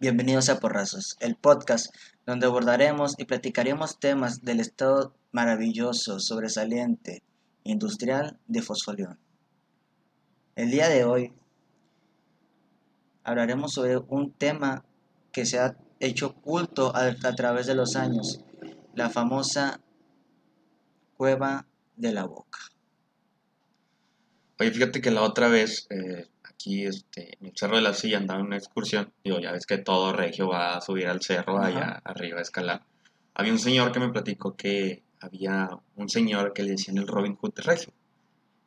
Bienvenidos a Porrazos, el podcast donde abordaremos y platicaremos temas del estado maravilloso, sobresaliente, industrial de Fosfolión. El día de hoy hablaremos sobre un tema que se ha hecho culto a, través de los años, la famosa cueva de la boca. Oye, fíjate que la otra vez eh, aquí este, en el Cerro de la Silla andaba en una excursión. Digo, ya ves que todo regio va a subir al cerro allá arriba a escalar. Había un señor que me platicó que había un señor que le decían el Robin Hood de regio.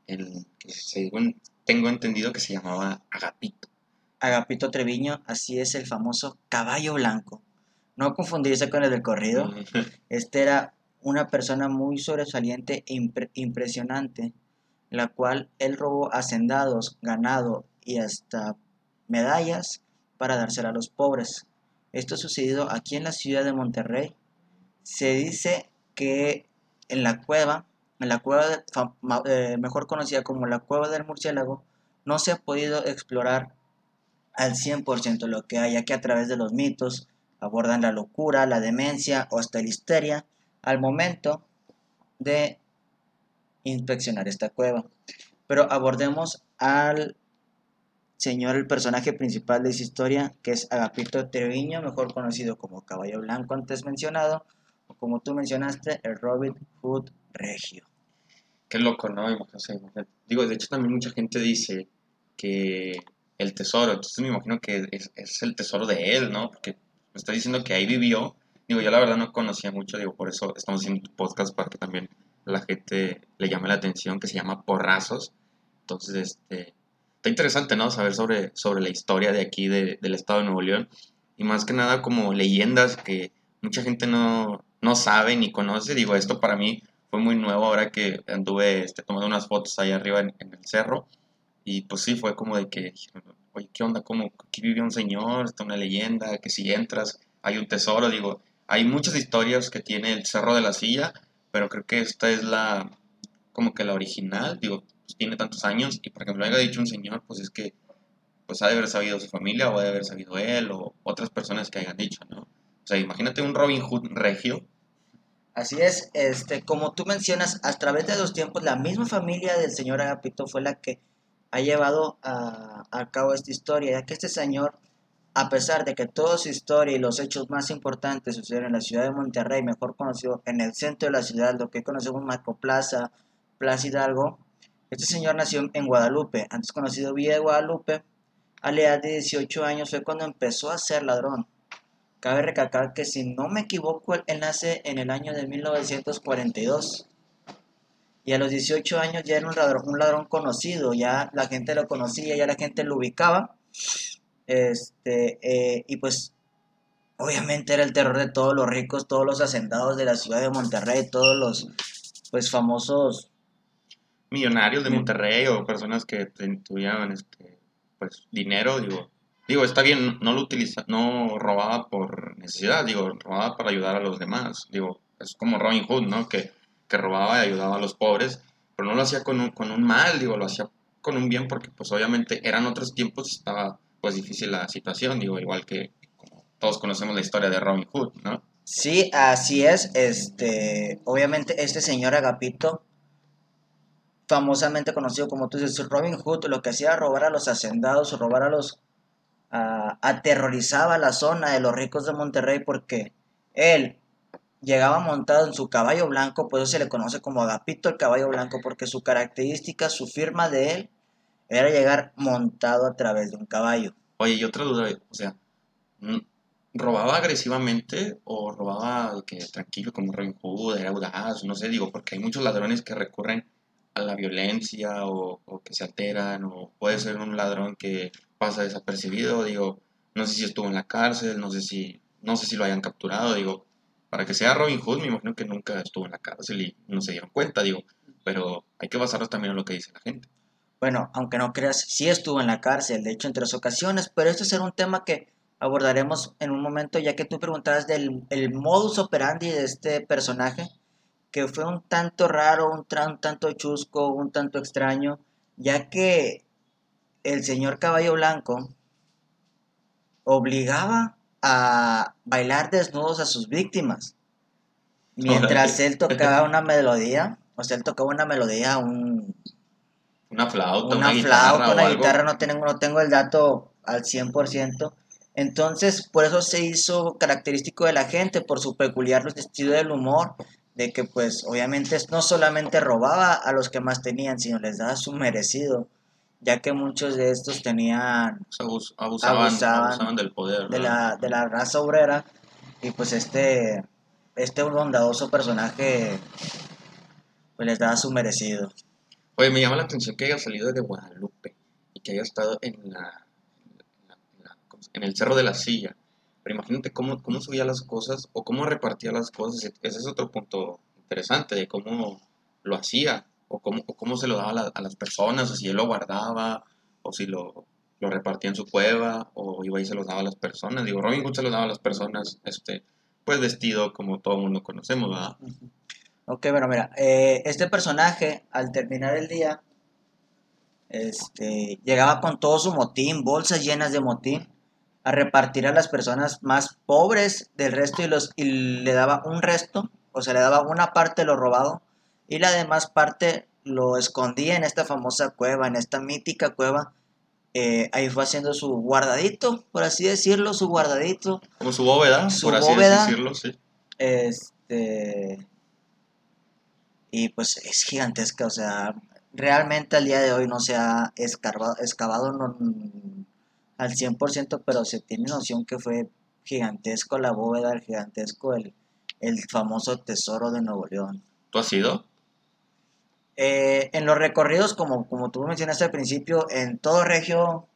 El, que según tengo entendido que se llamaba Agapito. Agapito Treviño, así es el famoso caballo blanco. No confundirse con el del corrido. Este era una persona muy sobresaliente e impre- impresionante, la cual él robó hacendados, ganado y hasta medallas para dársela a los pobres. Esto ha sucedido aquí en la ciudad de Monterrey. Se dice que en la cueva, en la cueva eh, mejor conocida como la cueva del murciélago, no se ha podido explorar al 100% lo que hay, ya que a través de los mitos abordan la locura, la demencia o hasta la histeria al momento de inspeccionar esta cueva. Pero abordemos al señor, el personaje principal de esa historia, que es Agapito Treviño, mejor conocido como Caballo Blanco antes mencionado, o como tú mencionaste, el Robin Hood Regio. Qué loco, ¿no? Digo, de hecho también mucha gente dice que el tesoro, entonces me imagino que es, es el tesoro de él, ¿no? Porque me está diciendo que ahí vivió. Digo, yo la verdad no conocía mucho, digo, por eso estamos haciendo tu podcast para que también la gente le llame la atención, que se llama Porrazos. Entonces, este, está interesante, ¿no? Saber sobre, sobre la historia de aquí, de- del estado de Nuevo León. Y más que nada como leyendas que mucha gente no, no sabe ni conoce. Digo, esto para mí fue muy nuevo ahora que anduve este, tomando unas fotos ahí arriba en, en el cerro. Y pues sí, fue como de que, oye, ¿qué onda? ¿Cómo aquí vive un señor? Está una leyenda, que si entras hay un tesoro. Digo, hay muchas historias que tiene el Cerro de la Silla, pero creo que esta es la, como que la original. Digo, tiene tantos años y para que me haya dicho un señor, pues es que pues ha de haber sabido su familia o ha de haber sabido él o otras personas que hayan dicho, ¿no? O sea, imagínate un Robin Hood regio. Así es, este, como tú mencionas, a través de los tiempos, la misma familia del señor Agapito fue la que ha llevado a, cabo esta historia, ya que este señor, a pesar de que toda su historia y los hechos más importantes sucedieron en la ciudad de Monterrey, mejor conocido en el centro de la ciudad, lo que conocemos Marco Plaza, Plaza Hidalgo, este señor nació en Guadalupe, antes conocido Villa de Guadalupe, a la edad de 18 años fue cuando empezó a ser ladrón. Cabe recalcar que si no me equivoco, él, nace en el año de 1942. Y a los 18 años ya era un ladrón, un ladrón conocido, ya la gente lo conocía, ya la gente lo ubicaba. Este, eh, y pues obviamente era el terror de todos los ricos, todos los hacendados de la ciudad de Monterrey, todos los pues famosos millonarios de. Monterrey o personas que tuvieran este pues dinero digo digo está bien no lo utiliza no robaba por necesidad digo robaba para ayudar a los demás digo es como Robin Hood no que, que robaba y ayudaba a los pobres pero no lo hacía con un, con un mal digo lo hacía con un bien porque pues obviamente eran otros tiempos y estaba pues difícil la situación digo igual que todos conocemos la historia de Robin Hood no Sí, así es. Este, obviamente, este señor Agapito, famosamente conocido como tú dices, Robin Hood, lo que hacía robar a los hacendados, robar a los. ah, aterrorizaba la zona de los ricos de Monterrey porque él llegaba montado en su caballo blanco, por eso se le conoce como Agapito el caballo blanco, porque su característica, su firma de él, era llegar montado a través de un caballo. Oye, y otra duda, o sea, mm, ¿robaba agresivamente o robaba tranquilo como Robin Hood, era audaz? No sé, digo, porque hay muchos ladrones que recurren a la violencia o, que se alteran, o puede ser un ladrón que pasa desapercibido, digo, no sé si estuvo en la cárcel, no sé si, no sé si lo hayan capturado, digo, para que sea Robin Hood me imagino que nunca estuvo en la cárcel y no se dieron cuenta, digo, pero hay que basarnos también en lo que dice la gente. Bueno, aunque no creas, sí estuvo en la cárcel, de hecho en tres ocasiones, pero esto será un tema que abordaremos en un momento, ya que tú preguntabas del el modus operandi de este personaje, que fue un tanto raro, un, tanto chusco, un tanto extraño, ya que el señor Caballo Blanco obligaba a bailar desnudos a sus víctimas. Mientras él tocaba una melodía, o sea, él tocaba una melodía, un, Una flauta, una, una, flauta, una guitarra, no tengo, no tengo el dato al 100%. Entonces, por eso se hizo característico de la gente, por su peculiar estilo del humor, de que pues obviamente no solamente robaba a los que más tenían, sino les daba su merecido, ya que muchos de estos tenían abus- abusaban, Abusaban abusaban del poder. de ¿no? la, de la raza obrera y pues este, este bondadoso personaje pues les daba su merecido. Oye, me llama la atención que haya salido de Guadalupe y que haya estado en la, en, la- en la- ¿cómo se- en el Cerro de la Silla. Pero imagínate cómo, cómo subía las cosas o cómo repartía las cosas. Ese es otro punto interesante de cómo lo hacía o cómo, cómo se lo daba a las personas o si él lo guardaba o si lo, lo repartía en su cueva o iba y se los daba a las personas. Digo, Robin Hood se los daba a las personas, este, pues vestido como todo el mundo conocemos, ¿verdad? Ok, bueno, mira, eh, este personaje al terminar el día este, llegaba con todo su motín, bolsas llenas de motín, a repartir a las personas más pobres del resto y, los, y le daba un resto, o sea, le daba una parte de lo robado y la demás parte lo escondía en esta famosa cueva, en esta mítica cueva. Eh, ahí fue haciendo su guardadito, por así decirlo, su guardadito. Como su bóveda, Su por así bóveda. decirlo, sí. Este. Y pues es gigantesca, o sea, realmente al día de hoy no se ha escarbado, excavado no- al 100%, pero se tiene noción que fue gigantesco la bóveda, el gigantesco, el, el famoso tesoro de Nuevo León. ¿Tú has ido? Eh, en los recorridos, como, como tú mencionaste al principio, en todo regio,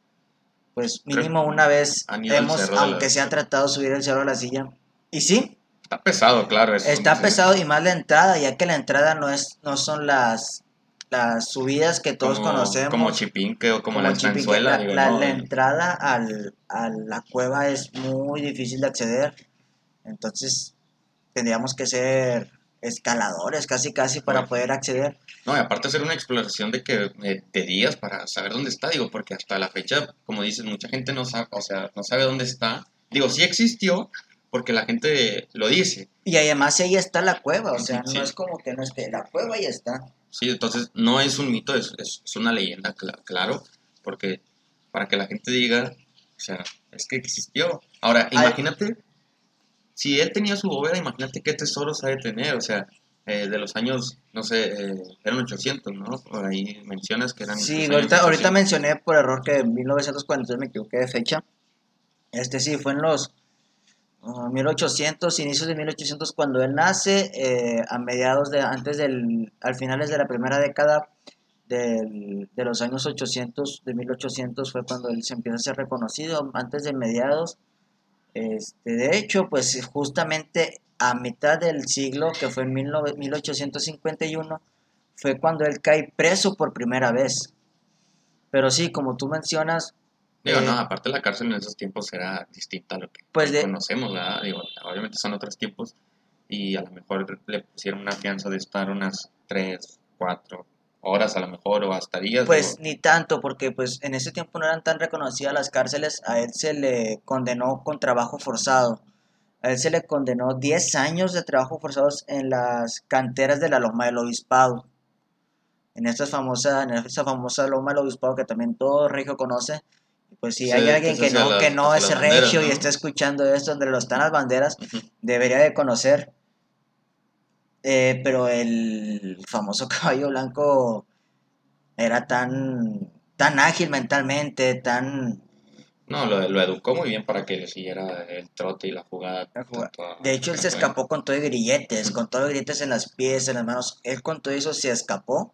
pues mínimo una vez hemos, la- aunque se ha tratado de subir el cerro de la silla. Y sí, Está pesado, claro. es- Está pesado y más la entrada, ya que la entrada no es no son las las subidas que todos como, conocemos. Como Chipinque o como, la estanzuela. La, digo, la- no, la entrada al, a la cueva es muy difícil de acceder. Entonces tendríamos que ser escaladores casi casi para Bueno. poder acceder. no, y aparte hacer una exploración de que eh, de días para saber dónde está, digo, porque hasta la fecha, como dices, mucha gente no sabe, o sea, no sabe dónde está. Digo, sí existió, porque la gente lo dice. Y además ahí está la cueva, o sea, Sí. no es como que no esté, la cueva ahí está. Sí, entonces no es un mito, es, es, es una leyenda, cla- claro, porque para que la gente diga, o sea, es que existió. Ahora, Ay. imagínate, si él tenía su bóveda, imagínate qué tesoros ha de tener, o sea, eh, de los años, no sé, eh, eran 800, ¿no? Por ahí mencionas que eran... Sí, ahorita, ahorita 800. mencioné por error que en 1943 me equivoqué de fecha. Este sí, fue en los 1800, inicios de 1800 cuando él nace, eh, a mediados de, antes del, al finales de la primera década del- de los años 800, de 1800 fue cuando él se empieza a ser reconocido, antes de mediados. Este, de hecho, pues justamente a mitad del siglo, que fue en 19 1851, fue cuando él cae preso por primera vez. Pero sí, como tú mencionas, Digo, eh, no, aparte la cárcel en esos tiempos era distinta a lo que Pues de- conocemos, ¿verdad? Digo, obviamente son otros tiempos y a lo mejor le pusieron una fianza de estar unas 3, 4 horas a lo mejor o hasta días. pues ni tanto, porque pues en ese tiempo no eran tan reconocidas las cárceles, a él se le condenó con trabajo forzado. A él se le condenó 10 años de trabajo forzados en las canteras de la Loma del Obispado. En esta famosa, en esa famosa Loma del Obispado que también todo regio conoce. Pues si Sí, hay alguien que no, que no es regio y está escuchando esto, donde lo están las banderas, debería de conocer. Eh, pero el famoso caballo blanco era tan, tan ágil mentalmente, tan... No, lo, lo educó muy bien para que le siguiera el trote y la jugada. La De hecho, él se escapó con todo y grilletes, con todo y grilletes en las pies, en las manos. Él con todo eso se escapó.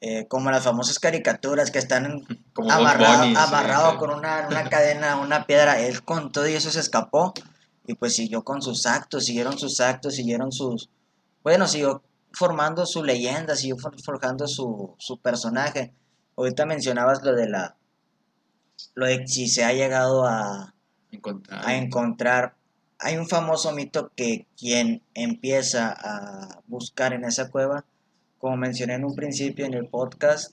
eh, como las famosas caricaturas que están Como amarrado, Bunny, sí, amarrado sí. con una, una cadena, una piedra. Él con todo y eso se escapó. Y pues siguió con sus actos, siguieron sus actos, siguieron sus... Bueno, siguió formando su leyenda, siguió for- forjando su, su personaje. Ahorita mencionabas lo de la... Lo de si se ha llegado a, Encontrar- a encontrar. Hay un famoso mito que quien empieza a buscar en esa cueva, como mencioné en un principio en el podcast,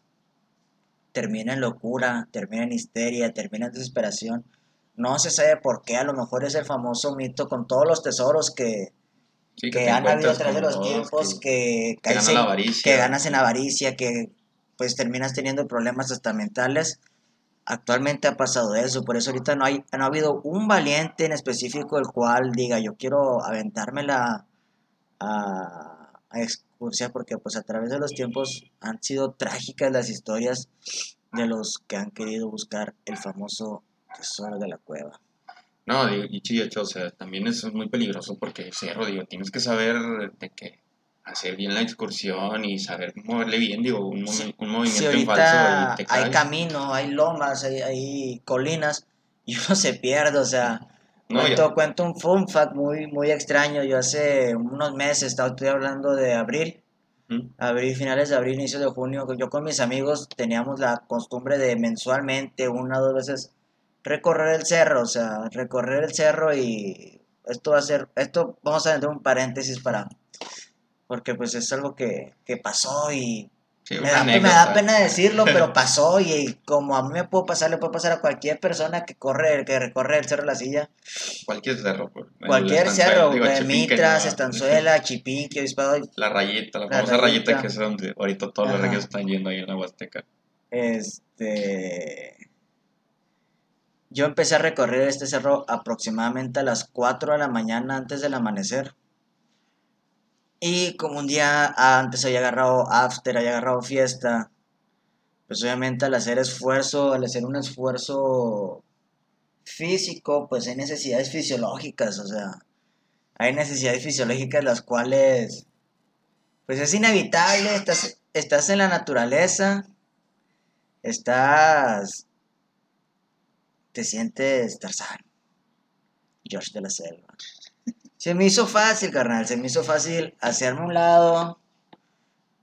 termina en locura, termina en histeria, termina en desesperación, No se sabe por qué, a lo mejor es el famoso mito con todos los tesoros que, Sí, que han habido a través de los tiempos, que- que, en- ganas en avaricia, que pues terminas teniendo problemas hasta mentales. Actualmente ha pasado eso, por eso ahorita no, hay, no ha habido un valiente en específico el cual diga yo quiero aventármela a, a excursión porque pues a través de los tiempos han sido trágicas las historias de los que han querido buscar el famoso tesoro de la cueva. No, y de hecho, o sea, también es muy peligroso porque cerro, digo, tienes que saber de que hacer bien la excursión y saber moverle bien, digo, un, Sí. un Si movimiento en falso te hay camino, hay lomas, hay, hay colinas y uno se pierde, o sea, No, cuento, cuento un fun fact muy, muy extraño, yo hace unos meses, estaba estoy hablando de abril, abril, finales de abril, inicio de junio, yo con mis amigos teníamos la costumbre de mensualmente, una o dos veces, recorrer el cerro, o sea, recorrer el cerro y esto va a ser, esto vamos a entrar un paréntesis para, porque pues es algo que, que pasó y Sí, me da, me da pena decirlo, pero pasó y como a mí me puede pasar, le puede pasar a cualquier persona que corre, que recorre el Cerro de la Silla, Cualquier cerro. cualquier cerro, digo, Chipinque, Mitras, no, Estanzuela, Chipinque, Obispado, La rayita, la La famosa rayita, rayita. que es donde ahorita todos los reyes están yendo ahí en la Huasteca. este... Yo empecé a recorrer este cerro aproximadamente a las 4 de la mañana antes del amanecer. Y como un día antes había agarrado after, había agarrado fiesta, pues obviamente al hacer esfuerzo, al hacer un esfuerzo físico, pues hay necesidades fisiológicas, o sea, hay necesidades fisiológicas las cuales, pues es inevitable, estás, estás en la naturaleza, estás, te sientes Tarzán, George de la Selva. Se me hizo fácil, carnal, se me hizo fácil hacerme un lado,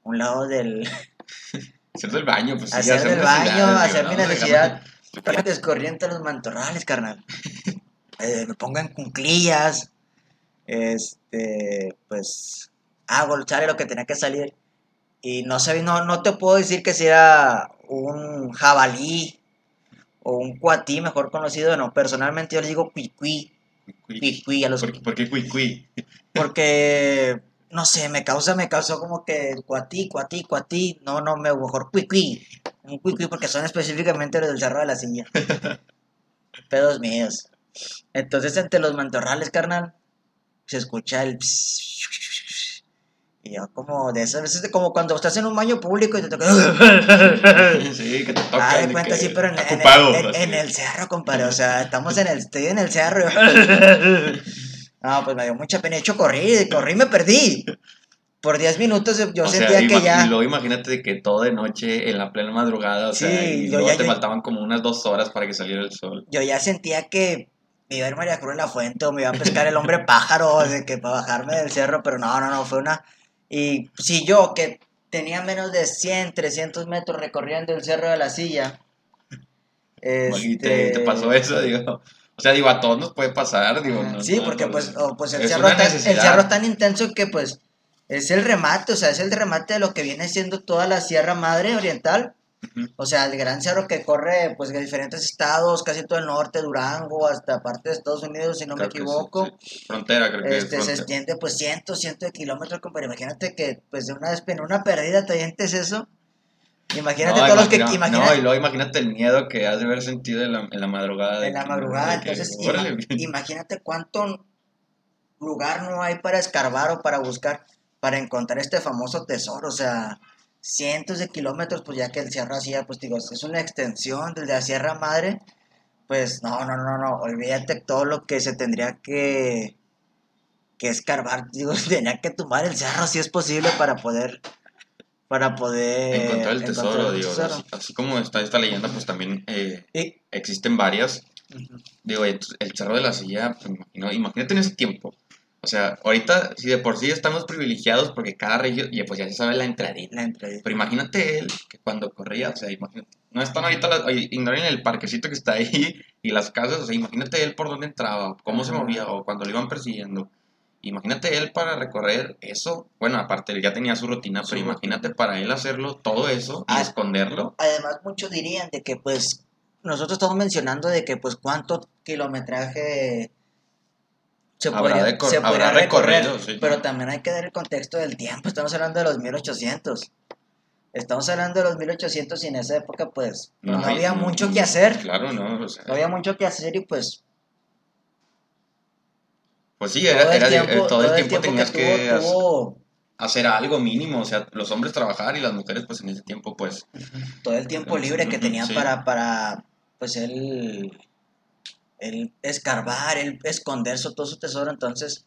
un lado del, Hacer del baño, pues sí, hacer del baño, hacer mi necesidad. Descorriente los mantorrales, carnal. Eh, me pongo en cunclillas. Este, pues, hago, sale lo que tenía que salir. Y no sé, no, no te puedo decir que sea un jabalí o un cuatí, mejor conocido. No, personalmente yo le digo cuicuí, Cuicuí a los ¿Por, por qué cui cui? porque no sé, me causa, me causó como que cuatí, cuatí, cuatí, no, no, me mejor cuicuí, un cuicuí porque son específicamente los del cerro de la silla. Pedos míos. Entonces entre los mantorrales, carnal, se escucha el pss, y yo como de esas veces como cuando estás en un baño público y te toca sí, que te tocan. Ah, de cuenta, sí, pero en, ocupado, en- así. en el cerro, compadre. O sea, estamos en el, estoy en el cerro. No, pues me dio mucha pena. De hecho, corrí, corrí y me perdí. Por 10 minutos yo O sea, sentía que ya. Y luego imagínate que todo de noche, en la plena madrugada, o Sí, sea, y luego ya- te yo- faltaban como unas dos horas para que saliera el sol. Yo ya sentía que me iba a ir María Cruz en la fuente o me iba a pescar el hombre pájaro de que para bajarme del cerro, pero no, no, no, fue una. Y si yo que tenía menos de 100, 300 metros recorriendo el cerro de la silla. Y te, este, te pasó eso, digo. O sea, digo, a todos nos puede pasar, digo. no- sí, no- porque no- pues, o, pues el, cerro tan, el cerro es tan intenso que pues es el remate, o sea, es el remate de lo que viene siendo toda la Sierra Madre Oriental. O sea, el gran cerro que corre pues de diferentes estados, casi todo el norte, Durango, hasta parte de Estados Unidos, si no Creo me equivoco. sí, sí. Frontera, creo que es Este, se frontera. extiende pues cientos, cientos de kilómetros, compadre. Imagínate que pues de una vez en una perdida te avientes eso. Imagínate No, todos los que imagina- No, y luego imagínate el miedo que has de haber sentido en la, en la madrugada. de en la madrugada. que, Entonces, ima- imagínate cuánto lugar no hay para escarbar o para buscar, para encontrar este famoso tesoro. O sea, cientos de kilómetros, pues ya que el Sierra hacía, pues digo, es una extensión desde la Sierra Madre. Pues no, no, no, no, olvídate todo lo que se tendría que, que escarbar. Digo, tenía que tumbar el cerro si es posible para poder, para poder encontrar el tesoro, encontrar el digo. tesoro. Así, así como está esta leyenda, pues también eh, existen varias. Digo, el, Cerro de la Silla, pues, imagino- imagínate en ese tiempo. O sea, ahorita, si de por sí estamos privilegiados porque cada región, y pues ya se sabe la entradita. la entrada. Pero imagínate él que cuando corría, o sea, imagínate, no están ahorita, las, ignoren el parquecito que está ahí y las casas, o sea, imagínate él por dónde entraba, cómo se movía o cuando lo iban persiguiendo. Imagínate él para recorrer eso, bueno, aparte él ya tenía su rutina, pero imagínate para él hacerlo, todo eso y Ah. esconderlo. Además, muchos dirían de que, pues, nosotros estamos mencionando de que pues cuánto kilometraje se Habrá podría, se podría recorrer, recorrido, sí. pero también hay que dar el contexto del tiempo, estamos hablando de los 1800. Estamos hablando de los 1800 y en esa época pues no, había mucho que hacer, Claro, no. O sea, no había mucho que hacer y pues pues sí, todo era, el era de- tiempo, todo el todo tiempo tenías que, hacer- tuvo- hacer algo mínimo. O sea, los hombres trabajar y las mujeres, pues en ese tiempo, pues. todo el tiempo libre que Ujú, tenía sí. para, para, pues, él, él escarbar, él esconder su, todo su tesoro, entonces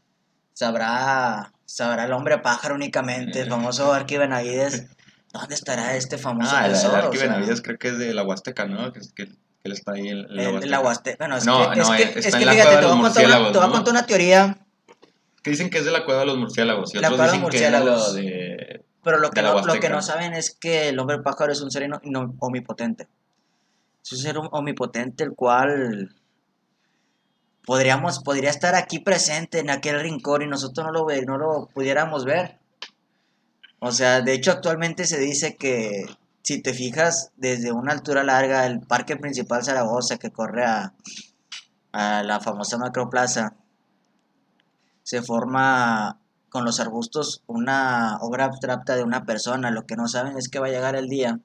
sabrá, sabrá el hombre pájaro únicamente, el famoso Arqui Benavides, ¿dónde estará este famoso Ah, el, el tesoro? Arqui O sea, Benavides creo que es de la Huasteca, ¿no? Que, es- que, que él está ahí en, la el- Huasteca. la Huasteca. Bueno, es No, que, no, es eh, que, está es que fíjate, te voy, a los contar una, te voy a contar una teoría, Que dicen que es de la cueva de los murciélagos. Y La otros dicen que lo murciélagos. de. pero lo que, de no, lo que no saben es que el hombre pájaro es un ser omnipotente. Es un ser omnipotente el cual podríamos, podría estar aquí presente en aquel rincón y nosotros no lo, ve- no lo pudiéramos ver. O sea, de hecho actualmente se dice que si te fijas desde una altura larga, el parque principal Zaragoza que corre a, a la famosa Macroplaza, se forma con los arbustos una obra abstracta de una persona. Lo que no saben es que va a llegar el día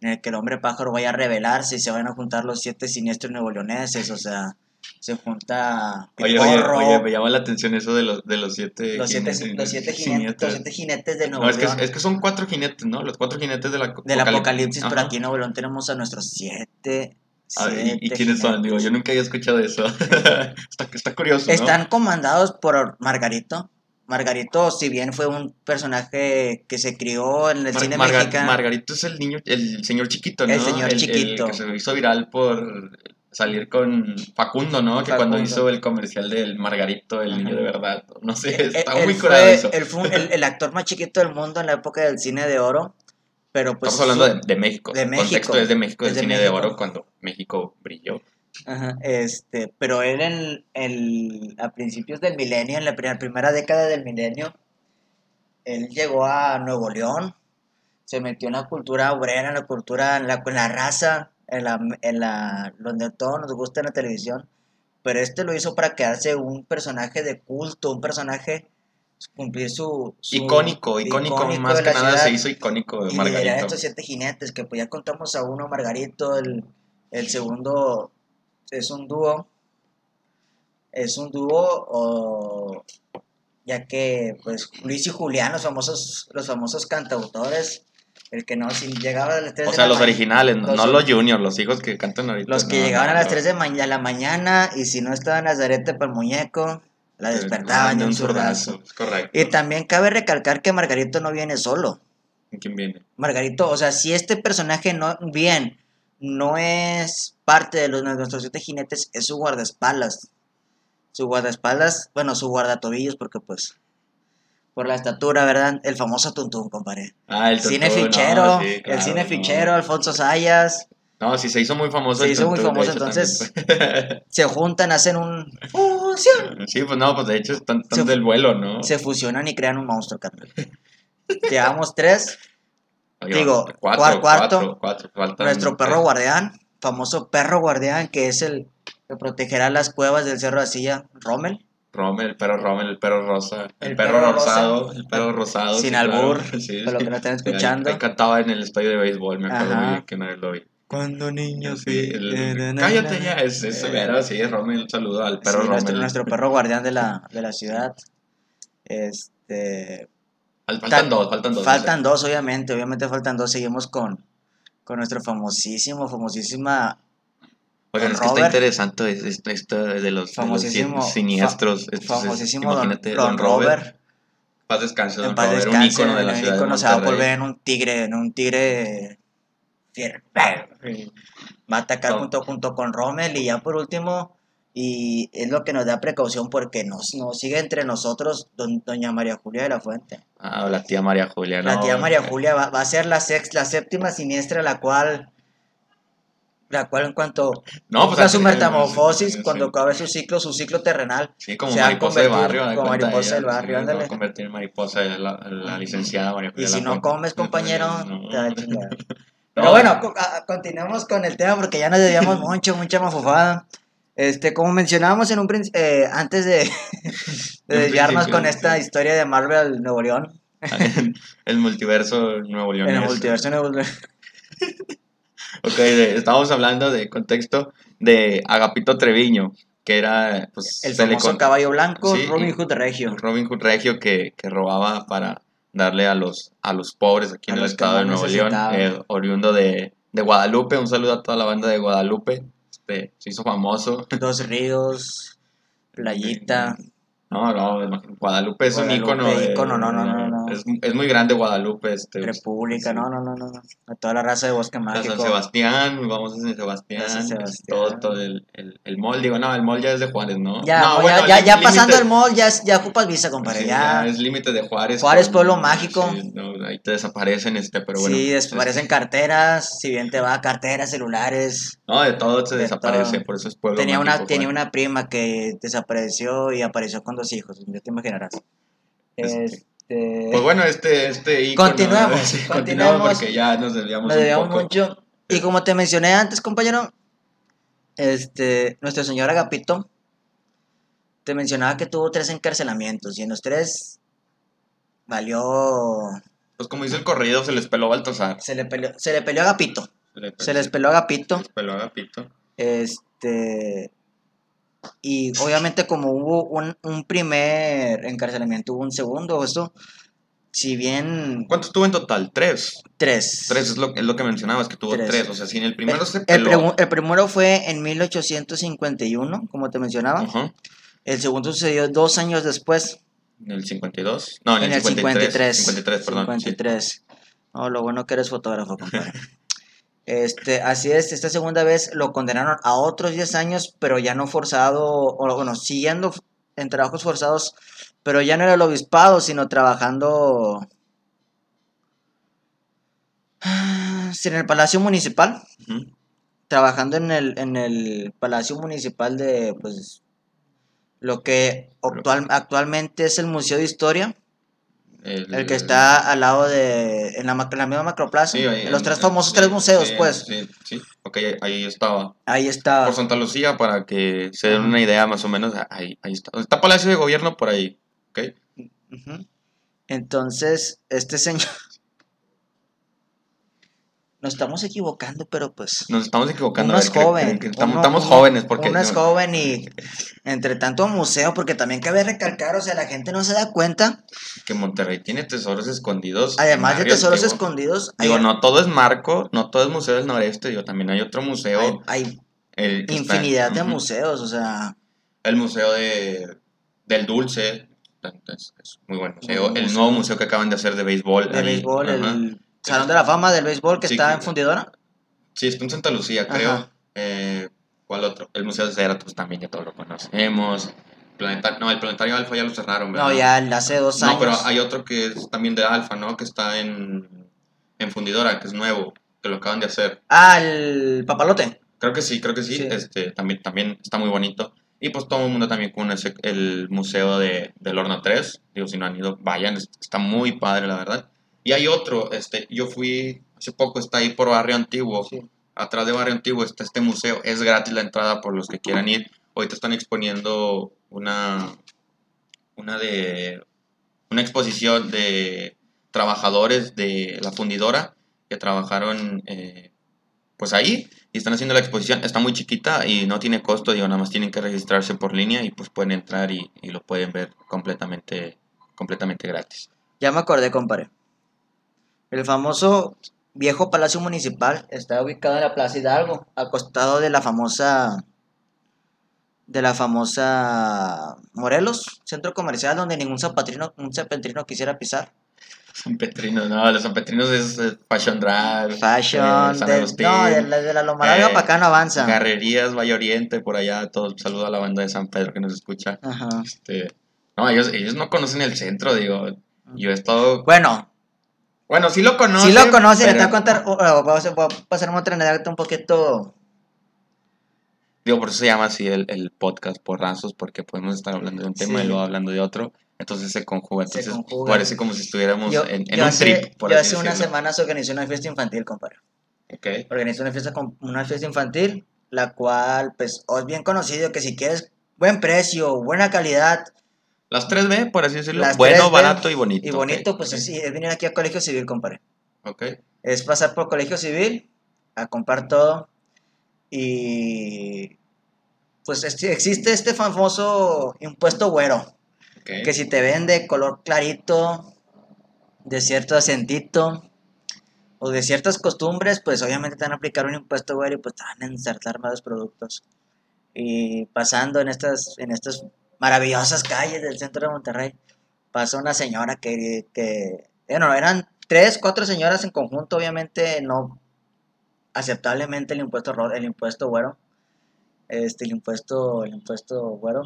en el que el hombre pájaro vaya a rebelarse y se van a juntar los siete siniestros neoleoneses, o sea, se junta Oye, oye, Piporro, oye, me llama la atención eso de los, de los siete los siete, jinetes- los siete jinetes, jinetes. los siete jinetes de Nuevo No, es que, León, es que son cuatro jinetes, ¿no? Los cuatro jinetes de la del apocalipsis, pero aquí en Nuevo León tenemos a nuestros siete, Ah, ¿y- ¿Y, siete quiénes son? Digo, yo nunca había escuchado eso. está, está curioso, ¿no? Están comandados por Margarito. Margarito, si bien fue un personaje que se crió en el Mar- cine Marga- mexicano, Margarito es el niño, el señor chiquito, ¿no? El señor chiquito. que se hizo viral por salir con Facundo, ¿no? Que cuando hizo el comercial del Margarito, el niño de verdad. No sé, Él- está él muy curado eso. él fue el, el actor más chiquito del mundo en la época del cine de oro, pero pues... Estamos hablando de, de México. de el contexto es de México, del de cine de oro, cuando México brilló. Ajá, este, pero él en, el- a principios del milenio, en la primera, primera década del milenio, él llegó a Nuevo León, se metió en la cultura obrera, en la cultura, en la, en la raza, en la, en la, donde a todos nos gusta en la televisión, pero este lo hizo para quedarse un personaje de culto, un personaje, cumplir su... su- icónico, icónico, más de que nada ciudad se hizo icónico y liderar Margarito. estos siete jinetes, que pues ya contamos a uno, Margarito, el, el segundo es un dúo, es un dúo, o- ya que pues Luis y Julián, los famosos, los famosos cantautores, el que no, si llegaba a las 3 O de sea, la los originales, no, los- no los juniors, los hijos que cantan ahorita. los que no, llegaban no, a las no. 3 de ma- la mañana y si no estaba en Nazarete para el muñeco, la despertaban de un zurdazo, correcto. Y también cabe recalcar que Margarito no viene solo. ¿Quién viene? Margarito, o sea, si este personaje no, bien, no es parte de, los, de nuestros siete jinetes, es su guardaespaldas. Su guardaespaldas, bueno, su guardatobillos, porque pues, por la estatura, ¿verdad? El famoso Tuntún, compadre. Ah, el cine Tuntún, no, fichero, sí, claro, el cine no. fichero, Alfonso Sayas, No, sí, se hizo muy famoso. Se hizo muy Tuntún, famoso, hecho, entonces- también. se juntan, hacen un... ¡Fusión! sí, pues no, pues de hecho están, del vuelo, ¿no? Se fusionan y crean un monstruo, carnal. Llevamos tres, Oye, digo, cuatro, cuar- cuarto, cuatro, nuestro perro tres. guardián, famoso perro guardián, que es el que protegerá las cuevas del Cerro de Silla, Rommel. Rommel, el perro Rommel, el perro rosa, el, El perro, perro rosado, rosa. el perro rosado. Sin sí, claro. albur, Sí, que no están Ahí- escuchando. Ahí, cantaba en el estadio de béisbol, me acuerdo Ajá. muy bien que vez lo vi. Cuando niños Sí, el- cállate ya, es, es severo, sí, Rommel, un saludo al perro Sí, nuestro, Rommel. nuestro perro guardián de la, de la ciudad. Este, Fal- Faltan dos, faltan dos. faltan dos, obviamente, obviamente faltan dos. Seguimos con, con nuestro famosísimo, famosísima Oigan, Don es que está Robert. interesante es- esto, esto de los, de los famosísimo, sin- siniestros. fa- Entonces, famosísimo don, imagínate, don Robert. Paz descanse, don paz Robert, un ícono de la ciudad se va a volver en un tigre, en un tigre fiero. Va a atacar No. junto, junto con Rommel y ya por último, y es lo que nos da precaución porque nos, nos sigue entre nosotros don- doña María Julia de la Fuente. Ah, la tía María Julia, La no, tía María Julia va, va a ser la, sex, la séptima siniestra, la cual, la cual en cuanto No, pues cumpla su metamorfosis, sí, cuando acabe su ciclo, su ciclo terrenal, Sí, como se a mariposa de convertir barrio. como cuenta mariposa del barrio, ándale. a convertir en mariposa la, la licenciada María y si no comes, compañero, No. te va a chingar. Pero No. bueno, co- a- continuemos con el tema porque ya nos debíamos mucho, mucha mafufada. Este, como mencionábamos en un eh, antes de, de desviarnos con esta sí. historia de Marvel Nuevo León, el multiverso Nuevo León. en el multiverso Nuevo León. Ok, estábamos hablando de contexto de Agapito Treviño, que era, pues, El le famoso caballo blanco, Sí, Robin Hood Regio. Robin Hood Regio que, que robaba para darle a los, a los pobres aquí A en el estado de Nuevo León, eh, oriundo de, de Guadalupe. Un saludo a toda la banda de Guadalupe. Este, se hizo famoso. Dos ríos, playita. No, no, Guadalupe es un Guadalupe, ícono. de- ícono, no, no, no, no. Es, es muy grande Guadalupe. Este, República, sí. no, no, no, no. A toda la raza de Bosque A Mágico. San Sebastián, vamos a San Sebastián. A San este, Sebastián. Todo, todo el, el, el mall, digo, no, el mall ya es de Juárez, ¿no? Ya, no, bueno, ya, ya, pasando el mall, ya, es- ya ocupas visa, compadre. Sí, ya. es límite de Juárez. Juárez, con- pueblo mágico. sí, no, ahí te desaparecen, este, pero bueno. sí, pues, desaparecen carteras, si bien te va, carteras, celulares. No, de todo se de desaparece, todo. por eso es pueblo Tenía una, mágico, tenía Juárez. una prima que desapareció y apareció con dos hijos, ya te imaginarás. Este, Pues bueno, este, este ícono, Continuemos, sí, continuemos. continuemos porque ya nos desviamos nos un poco. mucho. Y como te mencioné antes, compañero, este, nuestro señor Agapito te mencionaba que tuvo tres encarcelamientos y en los tres valió, Pues como dice el corrido, se les peló Baltasar. se le peleó, se le peleó a Agapito, Se, le- se les peló a Agapito. se les peló Agapito. Este. Y obviamente, como hubo un, un primer encarcelamiento, hubo un segundo. Eso, si bien. ¿Cuántos tuvo en total? Tres. Tres. Tres es lo, es lo que mencionabas, que tuvo Tres. tres. O sea, si en el primero se El, peló. pregu- el primero fue en 1851, como te mencionaba. Ajá. El segundo sucedió dos años después, En el 52. No, en, en el el 53. 53. 53, perdón. sí. 53. No, lo bueno que eres fotógrafo, compadre. Este, así es, esta segunda vez lo condenaron a otros 10 años, pero ya no forzado, o bueno, siguiendo en trabajos forzados, pero ya no era el obispado, sino trabajando en el Palacio Municipal, trabajando en el, en el Palacio Municipal de, pues, lo que actual, actualmente es el Museo de Historia, el que está al lado de, en la, en la misma macroplaza, Sí, ahí en los tres famosos tres museos, pues, Sí, sí. Ok, ahí- estaba. ahí está. Por Santa Lucía, para que se den una idea más o menos, ahí, ahí está. Está Palacio de Gobierno por ahí. ¿Ok? Entonces, este señor... Nos estamos equivocando, pero pues... Nos estamos equivocando. Uno es ver, joven. que estamos, uno- estamos uno- jóvenes porque... Uno es joven y entre tanto museo, porque también cabe recalcar, o sea, la gente no se da cuenta, que Monterrey tiene tesoros escondidos. además de tesoros Antiguo. escondidos, hay, Digo, no todo es Marco, no todo es Museo del Noreste, digo, también hay otro museo. hay- hay el que está- infinidad de museos, o sea, El museo de, del Dulce, es, es muy buen museo. El nuevo museo que acaban de hacer de béisbol. de ahí, béisbol, el Salón de la Fama del Béisbol que Sí, está que- en Fundidora. Sí, está en Santa Lucía, creo. Eh, ¿Cuál otro? El Museo de Cera, pues también ya todos lo conocemos. Planeta- no, el Planetario Alfa ya lo cerraron, ¿verdad? No, ya hace dos años. No, pero hay otro que es también de Alfa, ¿no? Que está en, en Fundidora, que es nuevo, que lo acaban de hacer. Ah, el papalote. Creo que sí, creo que sí. Sí. Este, también, también está muy bonito. Y pues todo el mundo también conoce el Museo de, del Horno 3. Digo, si no han ido, vayan, es- está muy padre, la verdad. Y hay otro, este, yo fui hace poco, está ahí por Barrio Antiguo. Sí. Atrás de Barrio Antiguo está este museo. Es gratis la entrada por los que quieran ir. Ahorita están exponiendo una, una de una exposición de trabajadores de la fundidora que trabajaron eh, pues ahí y están haciendo la exposición. Está muy chiquita y no tiene costo, digo, nada más tienen que registrarse por línea y pues pueden entrar y, y lo pueden ver completamente, completamente gratis. Ya me acordé, compadre. El famoso viejo Palacio Municipal está ubicado en la Plaza Hidalgo, al costado de la famosa de la famosa Morelos, centro comercial donde ningún zapatrino, un zapatrino quisiera pisar. San Petrino, no, los San Petrinos es eh, Fashion Drive, Fashion, eh, San de, Agustín, no, de la, de la Loma Larga eh, para acá no avanza. Garrerías, Valle Oriente, por allá, todo, saludo a la banda de San Pedro que nos escucha. Ajá. Este, no, ellos, ellos no conocen el centro, digo, yo he estado, Bueno, bueno, sí lo conocen. si lo conocen, pero- te voy a contar, o- o voy a- voy a pasar otra anécdota un poquito Digo, por eso se llama así el, el podcast porrazos, porque podemos estar hablando de un tema Sí. y luego hablando de otro. Entonces se conjuga. Se Entonces conjuga. parece como si estuviéramos Yo, en, en yo un hace, trip, por yo hace unas semanas organizé una fiesta infantil, compadre. Ok. organiza una fiesta, con, una fiesta infantil, la cual, pues, es bien conocido que si quieres buen precio, buena calidad Las 3B, por así decirlo. Las bueno, 3B barato y bonito. y bonito, pues ok. así, es venir aquí a Colegio Civil, compadre. Ok. Es pasar por Colegio Civil, a comprar todo y pues este- existe este famoso impuesto güero, ok. que si te ven de color clarito, de cierto acentito o de ciertas costumbres, pues obviamente te van a aplicar un impuesto güero y pues te van a insertar más productos. Y pasando en estas, en estas maravillosas calles del centro de Monterrey, pasó una señora que, que bueno, eran tres, cuatro señoras en conjunto, obviamente no aceptablemente el impuesto el impuesto güero, este, el impuesto, el impuesto güero.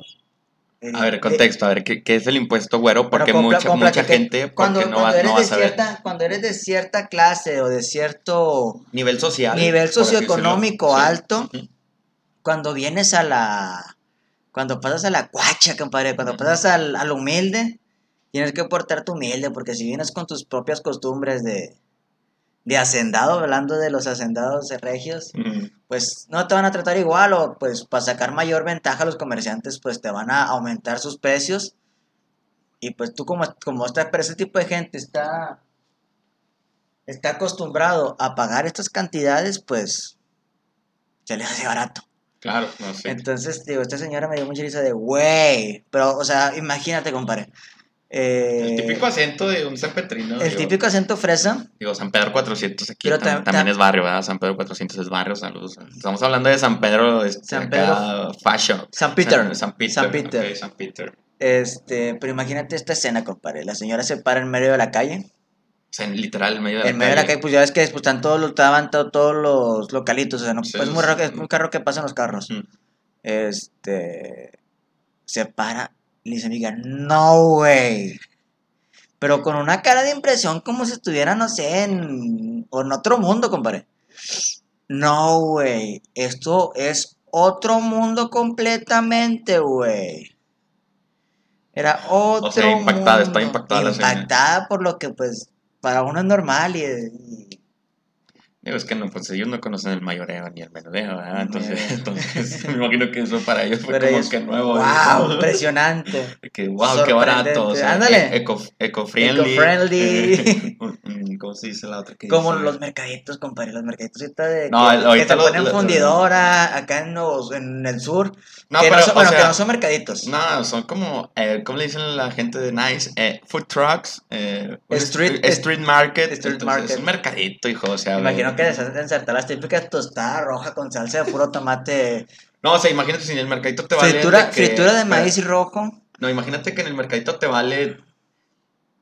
El- A ver, contexto, a ver, ¿qué, qué es el impuesto güero? Porque mucha, mucha gente porque cuando, no, cuando eres no de saber. cierta, cuando eres de cierta clase o de cierto Nivel social. nivel socioeconómico. Sí. alto, cuando vienes a la cuando pasas a la cuacha, compadre, cuando pasas al, al humilde, tienes que portarte humilde, porque si vienes con tus propias costumbres de, de hacendado, hablando de los hacendados regios, pues no te van a tratar igual, o pues para sacar mayor ventaja a los comerciantes, pues te van a aumentar sus precios. Y pues tú como, como esta, pero ese tipo de gente está, está acostumbrado a pagar estas cantidades, pues se les hace barato. Claro, no sé. Entonces, digo, esta señora me dio mucha risa de, güey, pero, o sea, imagínate, compadre. Eh, el típico acento de un sanpetrino. el digo, típico acento fresa, Digo, San Pedro 400 aquí Pero tam- tam- también tam- es barrio, ¿verdad? San Pedro 400 es barrio, saludos. Estamos hablando de San Pedro, este, San acá, Fashion. San Peter. San, San Peter. San Peter. San Peter. este, pero imagínate esta escena, compadre. La señora se para en medio de la calle. O sea, en literal, en medio de la En medio de la calle. calle, pues ya ves que pues, están todos, los- estaban todos los localitos, o sea, no, Sí, pues, es muy raro es un carro que pasan los carros. Mm. Este, se para y le dice, amiga, no, güey. Pero con una cara de impresión como si estuviera, no sé, en, o en otro mundo, compadre. No, güey. Esto es otro mundo completamente, güey. Era otro sea, impactada, mundo. está impactada la. Impactada por lo que, pues, para uno es normal y- Digo, es que no, pues ellos no conocen el mayoreo ni el menudeo, ¿verdad? Entonces, Menudeo. entonces me imagino que eso para ellos fue Pero como ellos, que nuevo. ¡Wow! ¿no? Impresionante. que wow, qué barato. O sea, Ándale. e- Eco, eco-friendly. Eco-friendly. ¿Cómo se dice la otra que Como dice? los mercaditos, compadre. Los mercaditos ahorita de No, que, ahorita que te lo- ponen lo- fundidora acá en, los- en el sur. No, que, pero, no son, bueno, sea, que no son mercaditos. No, son como, eh, ¿cómo le dicen la gente de Nice? Eh, food trucks, eh, un Street- street market. street entonces, market. Es un mercadito, hijo, o sea. Imagino que les hacen insertar las típicas tostadas rojas con salsa de puro tomate. No, o sea, imagínate si en el mercadito te vale. fritura, de que- fritura de maíz rojo. No, imagínate que en el mercadito te vale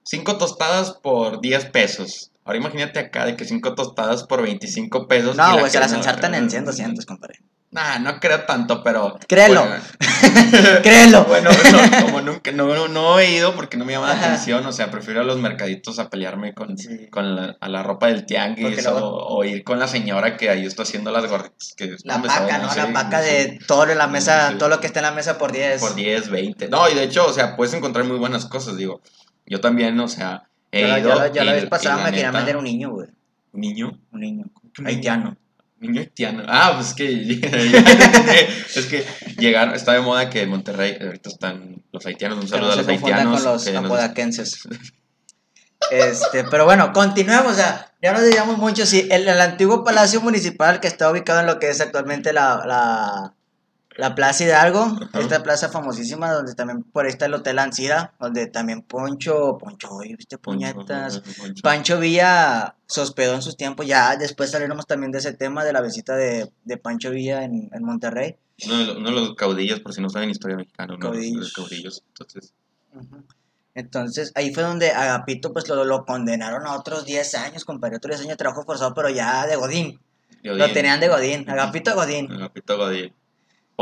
5 tostadas por 10 pesos. Ahora imagínate acá de que 5 tostadas por 25 pesos. No, güey, se las ensartan en 100, 200, compadre. Nah, no creo tanto, pero. Créelo. Bueno, Créelo. Bueno, no, como nunca, no, no, no he ido porque no me llama la atención, o sea, prefiero a los mercaditos a pelearme con, Sí. con la, a la ropa del tianguis o, ir con la señora que ahí está haciendo las gorritas. Que La paca, ¿no? sé, La paca sé, de todo en la mesa, todo lo que está en la mesa por 10. Por 10, 20. No, y de hecho, o sea, puedes encontrar muy buenas cosas, digo. Yo también, o sea, he Yo, ido. yo, la- y- vez y pasada me querían neta, vender un niño, güey. ¿Un niño? Un niño. Haitiano. Niño haitiano. Ah, pues que. es que llegaron. Está de moda que en Monterrey ahorita están los haitianos. Un saludo a los haitianos. con los apodaquenses. Este, pero bueno, continuemos. O sea, ya nos desviamos mucho. Sí, el, el antiguo palacio municipal que está ubicado en lo que es actualmente la, la, la Plaza Hidalgo, Ajá. esta plaza famosísima, donde también por ahí está el Hotel Ancira, donde también Poncho, Poncho, viste puñetas. Poncho. Pancho Villa se hospedó en sus tiempos, ya después salieron también de ese tema de la visita de, de Pancho Villa en, en Monterrey. Uno de, los, uno de los caudillos, por si no saben historia mexicana, uno los- de los Caudillos. Entonces. Entonces, ahí fue donde Agapito pues lo, lo condenaron a otros 10 años, compadre, otros 10 años de trabajo forzado, pero ya de Godín. Godín. Lo tenían de Godín, Agapito Godín. Agapito Godín.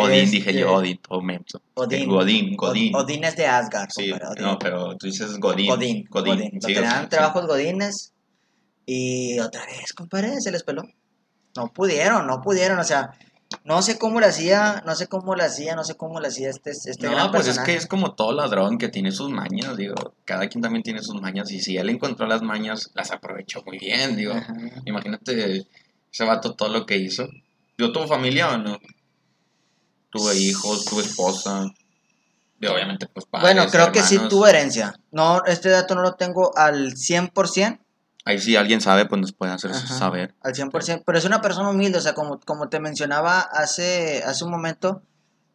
Odín, dije Este- yo, Odín, todo menso. Odín. Godín, Godín. Od- Odín es de Asgard, Sí, Odín. no, pero tú dices Godín. Godín, Godín. Lo sí, o tenían sea, sí. trabajos Godines y otra vez, compadre, se les peló. No pudieron, no pudieron, o sea, no sé cómo lo hacía, no sé cómo lo hacía, no sé cómo lo hacía este, este No, gran pues es que es como todo ladrón que tiene sus mañas, digo, cada quien también tiene sus mañas y si él encontró las mañas, las aprovechó muy bien, digo, Ajá. imagínate ese vato todo lo que hizo. ¿Yo tuvo familia o no? Tuve hijos, tuve esposa. Y obviamente, pues padres, bueno, creo que sí tuvo herencia. No, este dato no lo tengo al 100%, Ahí sí alguien sabe, pues nos puede hacer Ajá. saber. al 100%, pero es una persona humilde, o sea, como, como te mencionaba hace, hace un momento,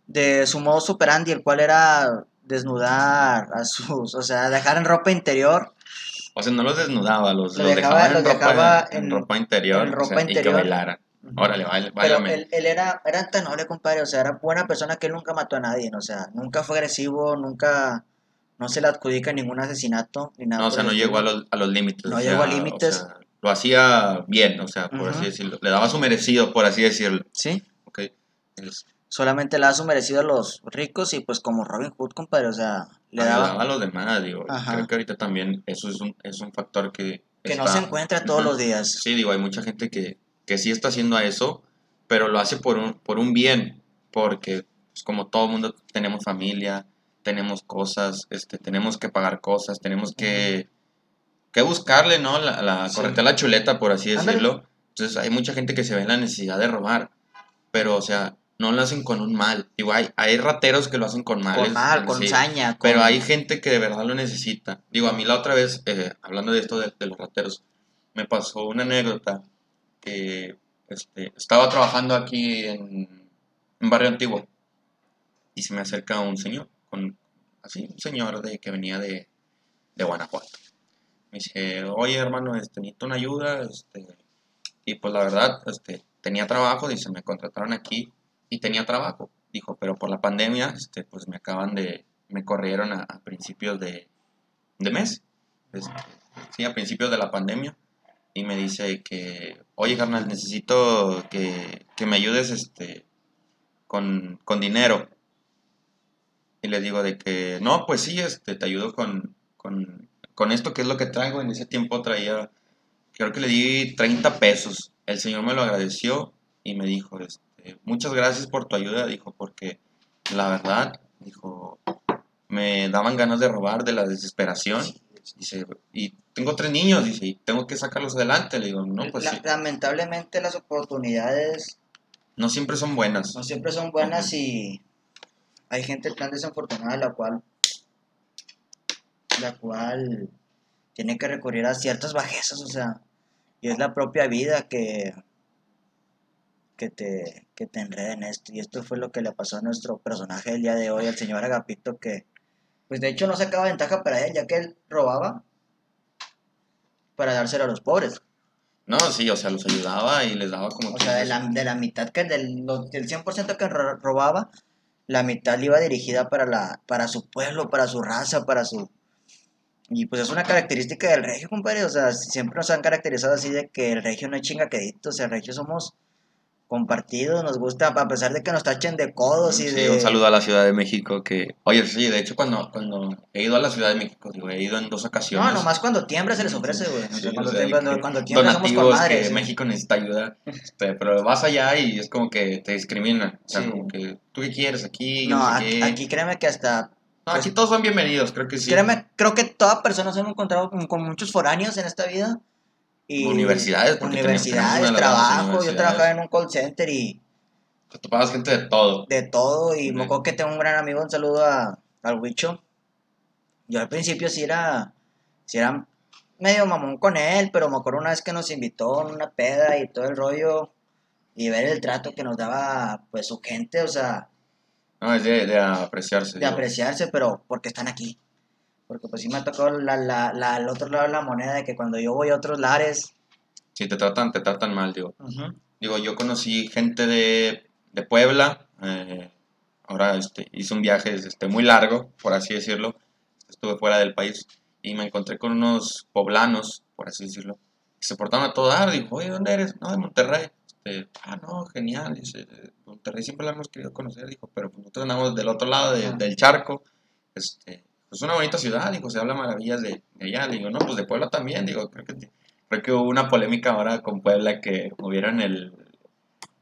de su modo superandi, el cual era desnudar a sus, o sea, dejar en ropa interior, O sea, no los desnudaba, los, Lo los dejaba- dejaba, en, los ropa, dejaba en, en- ropa interior. en o ropa sea, Y que interior. bailaran. Órale, baile, pero báilame. él, él era, era tan noble, compadre, o sea, era buena persona que él nunca mató a nadie, o sea, nunca fue agresivo, nunca, no se le adjudica ningún asesinato, ni nada. No, o sea, no llegó a los, a los límites. No o llegó a límites. o sea, lo hacía bien, o sea, por así decirlo. Le daba su merecido, por así decirlo. Sí, ¿ok? Solamente le da su merecido a los ricos y pues como Robin Hood, compadre, o sea, le le daba... daba a los demás, digo. Ajá. Creo que ahorita también eso es un, es un factor que... que no se encuentra todos Ujú. los días. Sí, digo, hay mucha gente que, que sí está haciendo eso, pero lo hace por un, por un bien, porque pues, como todo mundo tenemos familia, tenemos cosas, este, tenemos que pagar cosas, tenemos que, que buscarle, ¿no? La, la, Sí. la chuleta, por así Ándale. decirlo. Entonces hay mucha gente que se ve en la necesidad de robar, pero, o sea, no lo hacen con un mal. Digo, hay, hay rateros que lo hacen con mal. Con mal, con sí. saña, con... Pero hay gente que de verdad lo necesita. Digo, a mí la otra vez, eh, hablando de esto de, de los rateros, me pasó una anécdota este, estaba trabajando aquí en, en Barrio Antiguo y se me acerca un señor, con, así, un señor de, que venía de, de Guanajuato. Me dice, oye hermano, este, necesito una ayuda. Este, y pues la verdad, este, tenía trabajo, dice, me contrataron aquí y tenía trabajo. Dijo, pero por la pandemia, este, pues me acaban de, me corrieron a, a principios de, de mes. Este, sí, a principios de la pandemia. Y me dice que, oye carnal, necesito que, que me ayudes este, con, con dinero. Y le digo de que, no, pues sí, este, te ayudo con, con, con esto que es lo que traigo. En ese tiempo traía, creo que le di 30 pesos. El señor me lo agradeció y me dijo, este, muchas gracias por tu ayuda, dijo, porque la verdad, dijo, me daban ganas de robar de la desesperación. Dice, y tengo tres niños, dice, y tengo que sacarlos adelante. Le digo, no, pues La- sí, Lamentablemente las oportunidades no siempre son buenas. no siempre son buenas y hay gente tan desafortunada la cual la cual tiene que recurrir a ciertas bajezas, o sea, y es la propia vida que que te, que te enreda en esto. Y esto fue lo que le pasó a nuestro personaje el día de hoy, al señor Agapito, que pues de hecho no sacaba ventaja para él, ya que él robaba para dárselo a los pobres. No, sí, o sea, los ayudaba y les daba como... O sea, de la, de la mitad que del, del 100% que ro- robaba, la mitad le iba dirigida para, la, para su pueblo, para su raza, para su... Y pues es una característica del regio, compadre. O sea, siempre nos han caracterizado así de que el regio no es chingaquedito. O sea, el regio somos compartidos, nos gusta, a pesar de que nos tachen de codos y Sí, de... un saludo a la Ciudad de México que... Oye, sí, de hecho cuando, cuando he ido a la Ciudad de México, digo, he ido en dos ocasiones. No, nomás cuando tiembra se les ofrece, güey. Sí, cuando, o sea, tiembra, que cuando tiembra somos con madre. que sí. México necesita ayuda, este, pero vas allá y es como que te discriminan. O sea, como que, ¿tú qué quieres aquí? Yo No, sé aquí, aquí créeme que hasta No, aquí todos son bienvenidos, creo que sí. Créeme, creo que todas personas hemos encontrado con, con muchos foráneos en esta vida. Y Universidades, porque universidades, una trabajo. Yo trabajaba en un call center y Te topabas gente de todo. de todo. Y me acuerdo que tengo un gran amigo, un saludo a, al Huicho. Yo al principio sí era, sí era medio mamón con él, pero me acuerdo una vez que nos invitó a una peda y todo el rollo. Y ver el trato que nos daba pues su gente, o sea, No, es de, de apreciarse. de apreciarse, pero porque están aquí. Porque pues sí me ha tocado la, la, la, el otro lado de la moneda de que cuando yo voy a otros lares, Si te tratan, te tratan mal, digo. ujú, Digo, yo conocí gente de, de Puebla. eh, ahora este, hice un viaje este, muy largo, por así decirlo. Estuve fuera del país y me encontré con unos poblanos, por así decirlo. Que se portaron a todo dar. Dijo, oye, ¿dónde eres? No, de Monterrey. Este, ah, no, genial. Dice, Monterrey siempre la hemos querido conocer. Dijo, pero pues nosotros andamos del otro lado de- del charco. Este, es una bonita ciudad. Dijo, se habla maravillas de, de allá. Le digo, no, pues de Puebla también. Digo, creo que, creo que hubo una polémica ahora con Puebla que movieron el.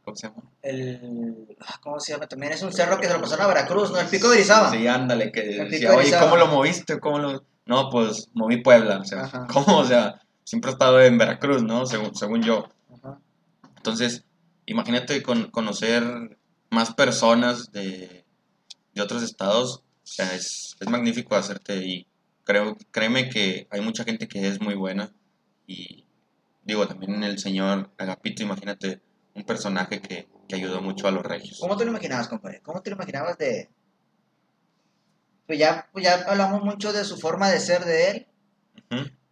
¿Cómo se llama? el, ah, ¿cómo se llama? También es un cerro que se lo pasaron a Veracruz, ¿no? El Pico de Orizaba. Sí, ándale, que decía, oye. ¿cómo lo moviste? ¿Cómo lo...? No, pues moví Puebla, o sea, Ajá. ¿cómo? O sea, siempre he estado en Veracruz, ¿no? Según, según yo. Ajá. Entonces, imagínate con, conocer más personas de, de otros estados, sea, es, es magnífico hacerte y creo, créeme que hay mucha gente que es muy buena y digo, también el señor Agapito, imagínate un personaje que, que ayudó mucho a los regios. ¿Cómo te lo imaginabas, compadre? ¿Cómo te lo imaginabas de...? Pues ya, pues ya hablamos mucho de su forma de ser de él,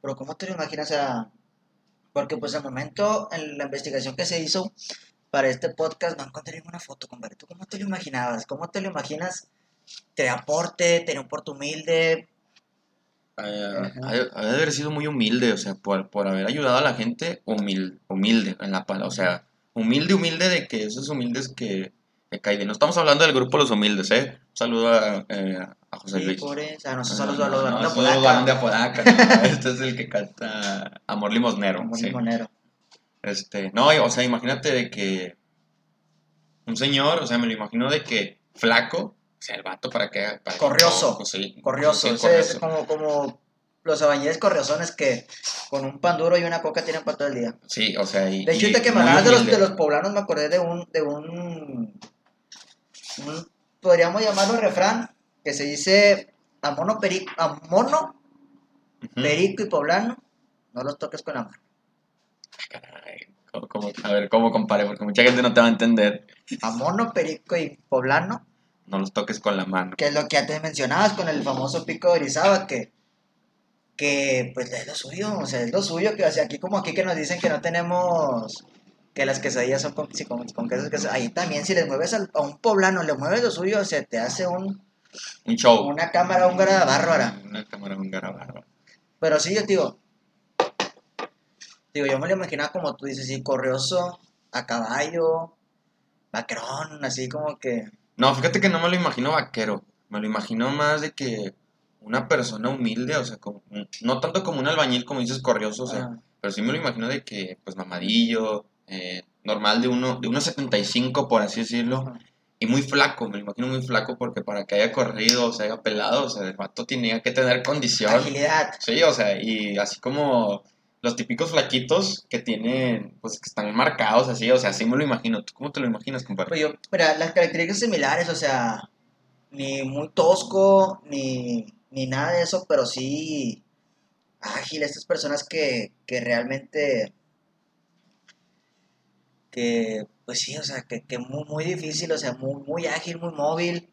pero ¿cómo te lo imaginas? O sea, porque pues al momento, en la investigación que se hizo para este podcast, no encontré ninguna foto, compadre. ¿Tú cómo te lo imaginabas? ¿Cómo te lo imaginas? ¿Te aporte? ¿Tenía un porte humilde? Ajá. ha, de haber sido muy humilde, o sea, por, por haber ayudado a la gente, humilde, humilde en la palabra, o sea, humilde, humilde de que esos humildes que, que caen bien. No estamos hablando del grupo Los Humildes, ¿eh? Un saludo a, eh, a José Sí, Luis. por eso. Ah, no, esos No, son los, no, de varón de Apodaca, no, este es el que canta Amor Limosnero. Como sí. limonero. Este, no, o sea, imagínate de que un señor, o sea, me lo imagino de que flaco, o sea, el vato para que... Para que- Corrioso. pues sí, Corrioso. sí, Ese es como, como los albañiles corriosones que con un pan duro y una coca tienen para todo el día. Sí, o sea, y... De hecho, ahorita que me de los, de los poblanos, me acordé de un, de un, un- podríamos llamarlo refrán, que se dice a mono, peri, a mono perico y poblano, no los toques con la mano. Caray, ¿cómo- cómo- a ver, ¿cómo compare? Porque mucha gente no te va a entender. A mono, perico y poblano, No los toques con la mano. que es lo que antes mencionabas con el famoso pico de Orizaba, que, que pues es lo suyo, o sea, es lo suyo, que o sea, aquí como aquí que nos dicen que no tenemos, que las quesadillas son con, sí, con, con quesos, quesos, ahí también si les mueves al- a un poblano, le mueves lo suyo, se te hace un, Un show. una cámara húngara bárbara. Una cámara húngara bárbara. Pero sí, yo digo, digo, yo me lo imaginaba como tú dices, sí, corrioso, a caballo, vaquerón, así como que... No, fíjate que no me lo imagino vaquero. Me lo imagino más de que una persona humilde, o sea, como, no tanto como un albañil, como dices, corrioso, o sea, ah, pero sí me lo imagino de que, pues, mamadillo, eh, normal de uno, de 1.75, por así decirlo, y muy flaco, me lo imagino muy flaco porque para que haya corrido, o se haya pelado, o sea, el vato tenía que tener condición. agilidad. Sí, o sea, y así como los típicos flaquitos que tienen, pues, que están marcados así, o sea, así me lo imagino. ¿Tú cómo te lo imaginas, compadre? Pues yo, mira, las características similares, o sea, ni muy tosco, ni, ni nada de eso, pero sí ágil, estas personas que, que realmente, que, pues sí, o sea, que, que muy, muy difícil, o sea, muy, muy ágil, muy móvil,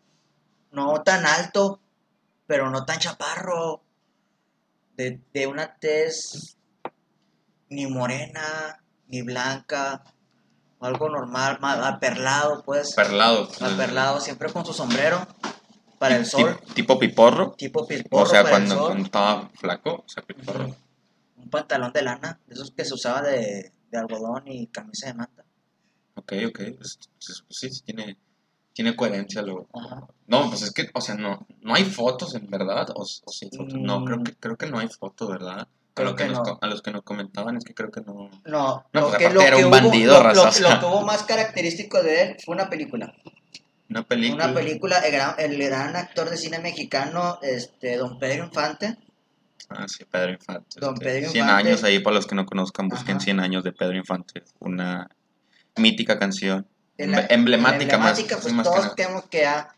no tan alto, pero no tan chaparro, de, de una tez ni morena, ni blanca, algo normal, más aperlado, pues Perlado. aperlado, siempre con su sombrero para el sol, Tipo piporro. tipo pisporro O sea, para el cuando, sol, cuando estaba flaco, o sea, piporro. Un pantalón de lana, de esos que se usaba de, de algodón y camisa de manta. Ok, ok. Pues, pues, pues sí, sí, tiene, tiene coherencia. Ajá. No, pues es que, o sea, no, no hay fotos en verdad, o, o sí fotos. No, Mm. creo que, creo que no hay fotos, ¿verdad? A, Creo lo que que nos no. co- a los que nos comentaban es que creo que no... No, No, lo que, lo era que un hubo- bandido, lo- lo- lo que hubo más característico de él fue una película. Una película... Una película, el gran, el gran actor de cine mexicano, este, don Pedro Infante. Ah, sí, Pedro Infante. Don este, Pedro 100 Infante. años ahí, para los que no conozcan, busquen Ajá. 100 años de Pedro Infante. Una mítica canción. Emblemática más, pues más todos creemos que ha-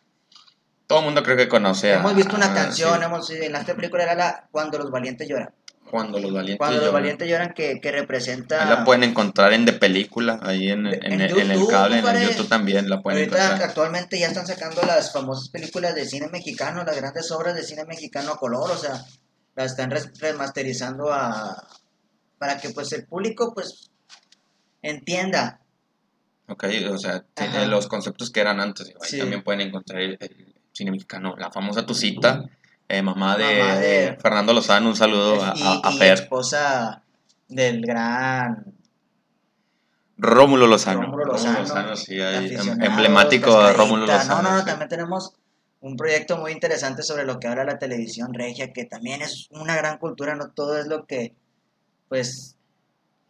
Todo el mundo creo que conoce a- hemos visto una a- canción, sí, hemos, en esta película era la Cuando los valientes lloran. Cuando los valientes Cuando los lloran. valientes lloran que, que representa... Ahí la pueden encontrar en de película, ahí en, en, En el- en el YouTube, cable, en el YouTube también la pueden Ahorita encontrar. actualmente ya están sacando las famosas películas de cine mexicano, las grandes obras de cine mexicano a color, o sea, las están remasterizando a para que pues el público pues entienda. Ok, o sea, los conceptos que eran antes. Ahí Sí. también pueden encontrar el, el cine mexicano. La famosa Tucita, eh, mamá, de, Mamá de- Fernando Lozano, un saludo a, y, a- a y Fer. esposa del gran Rómulo Lozano. Rómulo Lozano, sí, em- emblemático cascarita. Rómulo Lozano. No, no, no, sí. también tenemos un proyecto muy interesante sobre lo que habla la televisión regia, que también es una gran cultura, no todo es lo que, pues,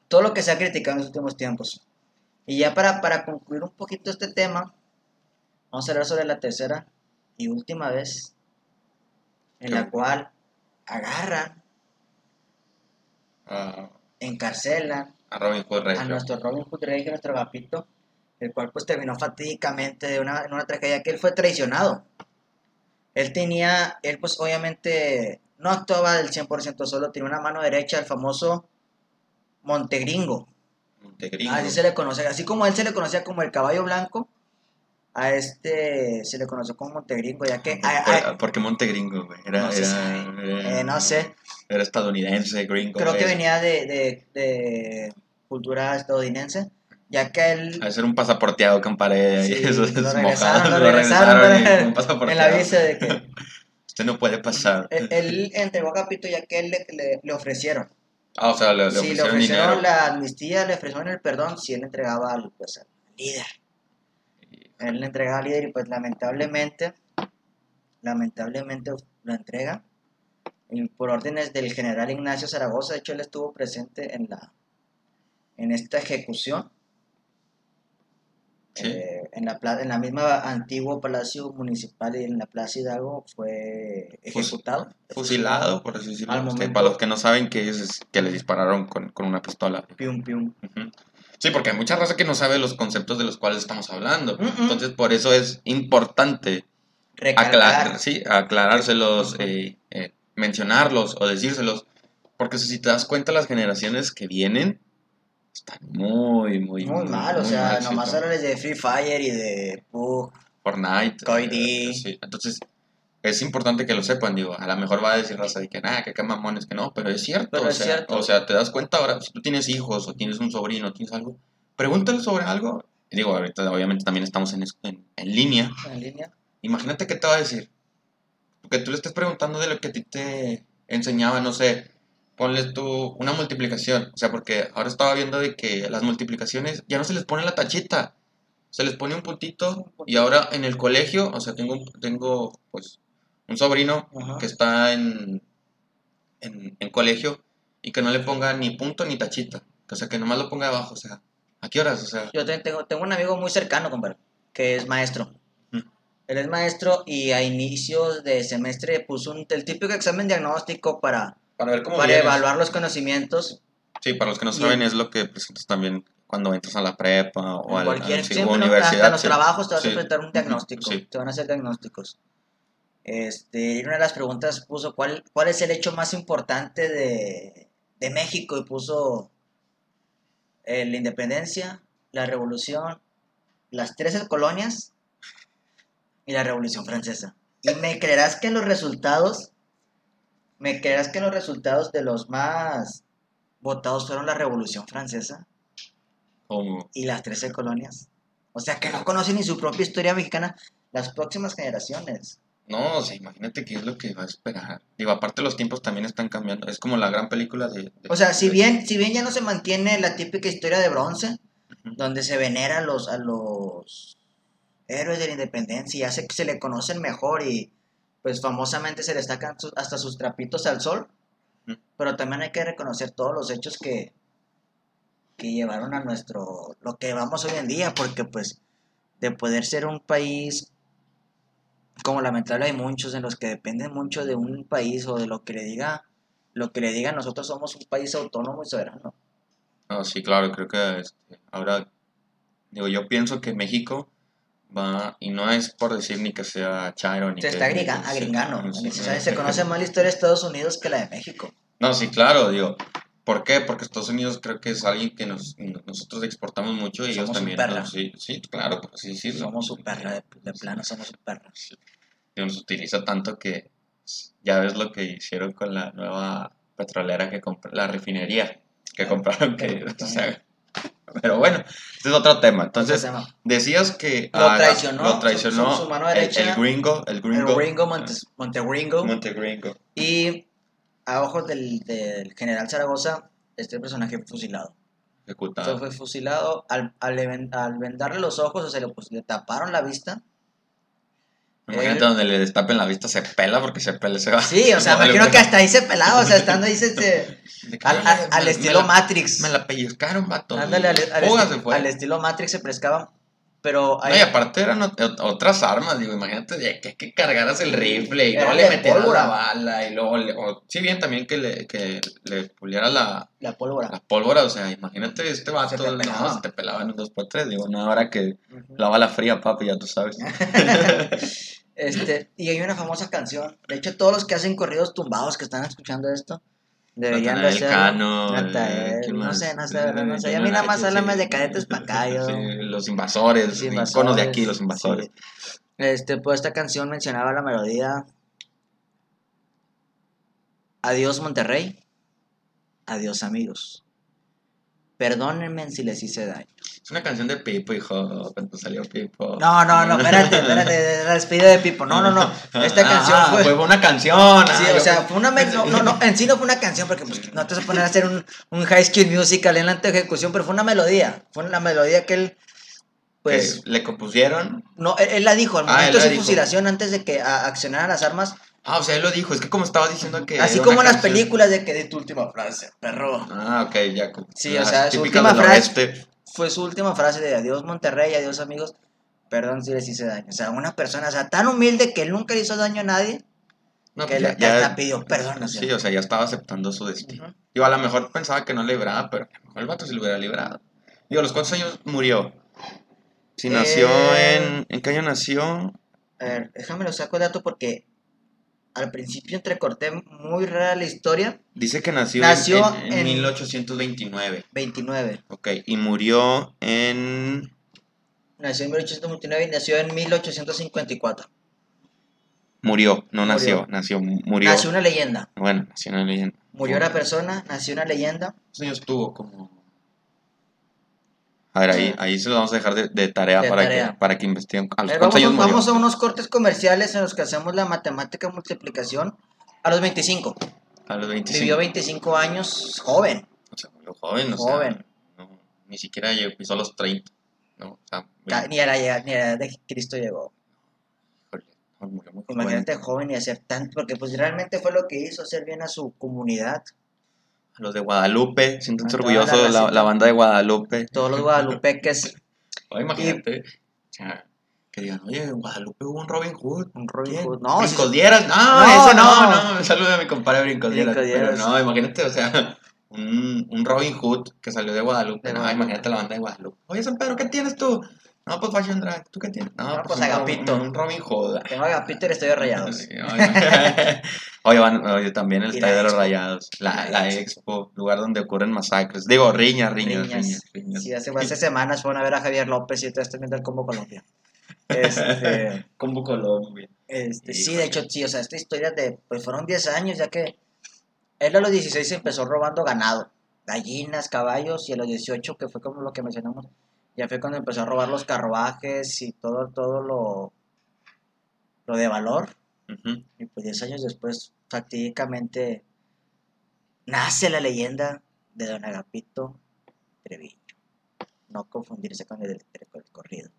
todo lo que se ha criticado en los últimos tiempos. Y ya para, para concluir un poquito este tema, vamos a hablar sobre la tercera y última vez en la Ok. cual agarran, Ah, encarcelan A Robin Hood a nuestro Robin Hood Regio, nuestro Agapito, el cual pues terminó fatídicamente de una, en una tragedia que él fue traicionado. Él tenía, él pues obviamente no actuaba del 100% solo, tenía una mano derecha, el famoso Montegringo. Montegringo. Así se le conoce, así como él se le conocía como el caballo blanco, a este se le conoció como Montegringo, ya que... a- ¿Por, a- por qué Montegringo, güey? Era, No se era, Eh, no sé. Era estadounidense, gringo. creo que güey. venía de, de, de cultura estadounidense, ya que él... A ser un pasaporteado con pared Sí, ahí. eso es lo mojado, regresaron, lo lo regresaron, regresaron y pero- un en la visa de que Usted no puede pasar. él, él entregó a Capito ya que él le, le- le ofrecieron. Ah, o sea, le, le si le ofrecieron ofrecieron dinero. la amnistía, le ofrecieron el perdón, si él entregaba al, pues, al líder. Él le entregaba al líder y pues lamentablemente, lamentablemente lo entrega. Y por órdenes del general Ignacio Zaragoza, de hecho él estuvo presente en la en esta ejecución. Sí. Eh, en, la, en la misma antiguo palacio municipal y en la plaza Hidalgo fue ejecutado. Fusilado, por así decirlo. Al momento- para los que no saben qué es, que le dispararon con, con una pistola. Pium, pium. Ujú. Sí, porque hay mucha raza que no sabe los conceptos de los cuales estamos hablando. Mm, mm. Entonces, por eso es importante aclarar, sí, aclarárselos, eh, eh, mencionarlos o decírselos. Porque si te das cuenta, las generaciones que vienen están muy, muy, Muy mal, o sea, mal, nomás háblales de Free Fire y de PUG. Fortnite. Eh, sí. Entonces, es importante que lo sepan, digo. A lo mejor va a decir raza de que, nada, que qué mamones, que no, pero es cierto. Pero o, es sea, cierto. o sea, te das cuenta ahora, si tú tienes hijos o tienes un sobrino, tienes algo, pregúntale sobre algo. Digo, ahorita obviamente también estamos en, en, en línea. en línea. Imagínate qué te va a decir. Porque tú le estés preguntando de lo que a ti te enseñaba, no sé, ponle tú una multiplicación. O sea, porque ahora estaba viendo de que las multiplicaciones ya no se les pone la tachita, se les pone un puntito. Y ahora en el colegio, o sea, tengo, tengo pues un sobrino Ajá. que está en, en, en colegio y que no le ponga ni punto ni tachita. O sea, que nomás lo ponga abajo. O sea, ¿a qué horas? O sea, Yo te- tengo, tengo un amigo muy cercano, compadre, que es maestro. Mm. Él es maestro y a inicios de semestre puso un, el típico examen diagnóstico para, para ver cómo para vienes. evaluar los conocimientos. Sí, para los que no saben, es lo que presentas también cuando entras a la prepa o En a cualquier, la sí, siempre, universidad. hasta en los sí. trabajos te vas Sí. a presentar un diagnóstico, Sí. te van a hacer diagnósticos. Este, y una de las preguntas puso, ¿cuál, cuál es el hecho más importante de, de México? Y puso eh, la independencia, la revolución, las 13 colonias y la revolución francesa. Y me creerás que los resultados, me creerás que los resultados de los más votados fueron la revolución francesa y las 13 colonias. O sea, que no conocen ni su propia historia mexicana las próximas generaciones. No, o sea, imagínate qué es lo que va a esperar. Digo, aparte los tiempos también están cambiando. Es como la gran película de... de- O sea, si bien, si bien ya no se mantiene la típica historia de bronce, donde se venera a los, a los héroes de la independencia, ya se, se le conocen mejor y pues famosamente se le sacan sus- hasta sus trapitos al sol, pero también hay que reconocer todos los hechos que, que llevaron a nuestro, lo que vamos hoy en día, porque pues de poder ser un país como lamentable hay muchos en los que dependen mucho de un país o de lo que le diga, lo que le diga, nosotros somos un país autónomo y soberano. No, sí, claro, creo que este, ahora... Digo, yo pienso que México va... Y no es por decir ni que sea chairo ni Se que... está agringando. sí, sabe- se conoce más la historia de Estados Unidos que la de México. No, sí, claro, digo. ¿Por qué? Porque Estados Unidos creo que es alguien que nos, nosotros exportamos mucho y ellos Somos su también. perla. ¿no? Sí, sí, claro, por así decirlo. Somos su perra, de, de plano somos su perra. Y nos utiliza tanto que ya ves lo que hicieron con la nueva petrolera que compró, la refinería que Ah, compraron. Que, pero- o sea, pero bueno, este es otro tema. Entonces, tema. decías que Lo ah, traicionó, lo traicionó su- su- su mano el- derecha, el, gringo, el gringo, el Ringo Montes, Montegringo. Montegringo. Y a ojos del, del general Zaragoza, este personaje fue fusilado. Ejecutado. Fue, fue fusilado al, al, al vendarle los ojos, o sea, le, pues, le taparon la vista. Imagínate él- donde le destapen la vista, se pela porque se pela, se va. Sí, o sea, No, imagino que hasta ahí se pelaba, o sea, estando ahí se... al, "Ay, al- al me- estilo me la- Matrix. Me la pellizcaron, vato. Ándale, esti- al estilo Matrix se pescaban. Pero No, y aparte eran ot- ot- otras armas, digo, imagínate que, que cargaras el rifle y luego le metieras la bala y luego, le, o, sí bien también que le, que le pulieras la, la pólvora. la pólvora, o sea, imagínate este vato, Se te no, pelaba. se te pelaba en un 2x3, digo, no, ahora que la bala fría, papi, ya tú sabes. Este, y hay una famosa canción. De hecho, todos los que hacen corridos tumbados que están escuchando esto deberían de hacerlo. Cano, eh, ¿quién no sé, no sé, no sé. A mí nada más háblame sí. de cadetes pa' acá, yo. Sí, los invasores, Los los invasores, iconos de aquí, los invasores. sí. Este, pues esta canción mencionaba la melodía. Adiós Monterrey. Adiós amigos. Perdónenme si les hice daño. Es una canción de Pipo, hijo, cuando salió Pipo. No, no, no, espérate, espérate, la despedida de Pipo. No, no, no. Esta canción Ah, fue. una canción. Sí, ah, o sea, fue una. No, no, no, en sí no fue una canción porque pues, no te vas a poner a hacer un, un high school musical en la ejecución, pero fue una melodía. Fue una melodía que él. Pues. le compusieron. No, él, él la dijo al Ah, momento de la su fusilación, antes de que accionaran las armas. Ah, o sea, él lo dijo. Es que como estaba diciendo que. así como en las películas de que de tu última frase, perro. Ah, ok, ya. Sí, o sea, su última frase-. Fue su última frase de adiós Monterrey, adiós amigos. Perdón si les hice daño. O sea, una persona, o sea, tan humilde que él nunca le hizo daño a nadie, No, que pues le ya, ya- pidió perdón. Sí, o sea, ya estaba aceptando su destino. Ujú. Digo, a lo mejor pensaba que no le libraba, pero a lo mejor el vato se lo hubiera librado. Digo, ¿a los cuántos años murió? Si nació Eh, en... ¿En qué año nació? A ver, déjame lo saco el dato porque al principio entrecorté muy rara la historia. Dice que nació, en- Nació en, en en- 1829. 29. Ok, y murió en... Nació en 1829 y nació en 1854. Murió, no Murió. nació, nació, murió. Nació una leyenda. Bueno, nació en la leyenda. Murió una persona, nació una leyenda. ¿Cuántos años tuvo? Como... A ver, ahí, ahí se lo vamos a dejar de, de tarea, De para, tarea. Que, para que investiguen. ¿A los Eh, vamos, a, años murió? vamos a unos cortes comerciales en los que hacemos la matemática multiplicación a los 25. A los 25. Vivió 25 años, joven. O sea, murió joven, o Joven. sea, no, ni siquiera llegó, pisó los 30, ¿no? O sea, Ni a la, ni a la edad de Cristo llegó. Imagínate joven. joven y hacer tanto, porque pues realmente fue lo que hizo, hacer bien a su comunidad. Los de Guadalupe, siéntanse la orgullosos, la, racita. la banda de Guadalupe. Todos los guadalupeques, Ay, imagínate, que digan, oye, en Guadalupe hubo un Robin Hood. un Robin ¿Quién? Hood. No, sí, Brincos Dieras, no, No, ese no, no. saluda a mi compadre Brincos Dieras. Brincos Pero no, imagínate, o sea, un, un Robin Hood que salió de Guadalupe. De no, Guadalupe. imagínate la banda de Guadalupe. Oye, San Pedro, ¿qué tienes tú? No, pues Fashion Drag, ¿tú qué tienes? No, No, pues un Robin- Agapito. Un, Robin Hood. tengo a Peter Estoy Rayados. Sí, Oye, oye, van- oye, también el Y Estadio de los. Rayados, la, La Expo, lugar donde ocurren masacres. Digo, riñas, riñas, riñas. Riñas. riñas. Sí, hace, hace semanas fueron a ver a Javier López y ustedes están viendo el Combo Colombia. Este, Combo Colombia. este, sí, de hecho, sí, o sea, esta historia de, pues fueron 10 años, ya que él a los 16 empezó robando ganado, gallinas, caballos, y a los 18, que fue como lo que mencionamos, ya fue cuando empezó a robar los carruajes y todo, todo lo, lo de valor. Y pues 10 años después, fatídicamente, nace la leyenda de Don Agapito Treviño. No confundirse con el, con el corrido.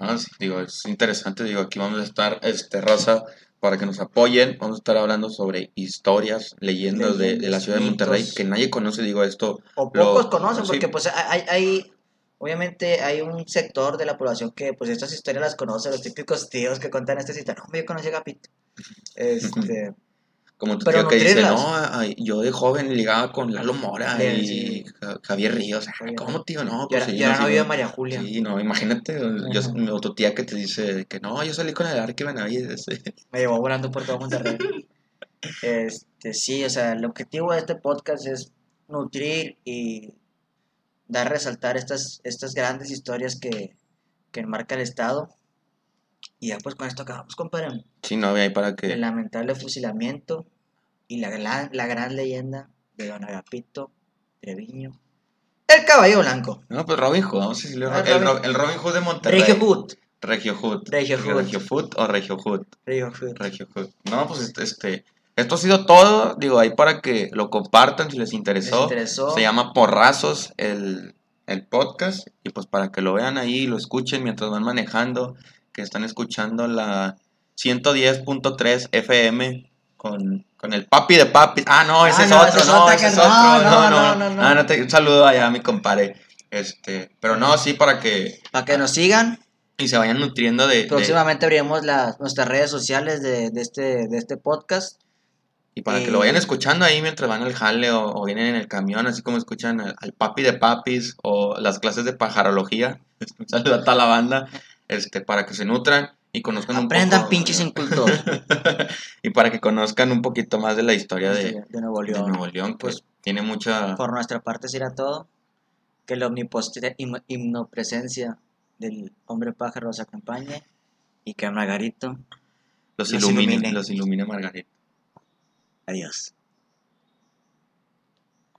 No, sí, digo, es interesante, digo, aquí vamos a estar, este, raza, para que nos apoyen, vamos a estar hablando sobre historias, leyendas de, de la ciudad de Monterrey, que nadie conoce, digo, esto, O Lo- pocos conocen, sí. porque pues hay, hay, obviamente hay un sector de la población que pues estas historias las conoce, los típicos tíos que cuentan estas historias. No, yo conocí a Agapito. Este, como tu Pero tío que dice, no, ay, yo de joven ligaba con Lalo Mora Sí, y sí. Javier Ríos, ah, ¿cómo tío? No, pues sí, yo era no, novio de. María Julia. Sí, no, imagínate, yo, o tu tía que te dice que no, yo salí con el Arque Benavides. Me llevó volando por todo Monterrey. Este, sí, o sea, el objetivo de este podcast es nutrir y dar a resaltar estas, estas grandes historias que, que enmarca el Estado. Y ya pues con esto acabamos, compadre. Sí, no, ahí para que... El lamentable fusilamiento y la, gran- la gran leyenda de Don Agapito Treviño. El caballo blanco. No, pues Robin Hood, vamos a decirle Ah, el, Robin- Ro- el Robin Hood de Monterrey. Regio Hood. Regio Hood. Regio Hood. Regio Hood o Regio Hood. Regio Hood. Regio Hood. No, pues este, este, esto ha sido todo, digo, ahí para que lo compartan si les ¿Les interesó. Se llama Porrazos el, el podcast y pues para que lo vean ahí, lo escuchen mientras van manejando, que están escuchando la 110.3 FM con, con el papi de papi. Ah, no, ese Ah, es no, otro, ese es no, ese es no, otro. no, No, no, no, no. Ah, no te- un saludo allá a mi compadre. Este, pero no, sí, para que Para que nos sigan y se vayan nutriendo de... de- Próximamente abriremos las, nuestras redes sociales de, de este, de este podcast. Y para que eh, lo vayan escuchando ahí mientras van al jale o, o vienen en el camión, así como escuchan al, al papi de papis o las clases de pajarología. Saludo a toda la banda, este, para que se nutran y conozcan Aprendan un poco... pinches incultos y para que conozcan un poquito más de la historia de, de, de Nuevo de León. Nuevo León, pues tiene mucha... Por nuestra parte será todo. Que la him- himnopresencia del hombre pájaro os acompañe y que Margarito. Los los ilumine, ilumine. los ilumine Margarita. Adiós.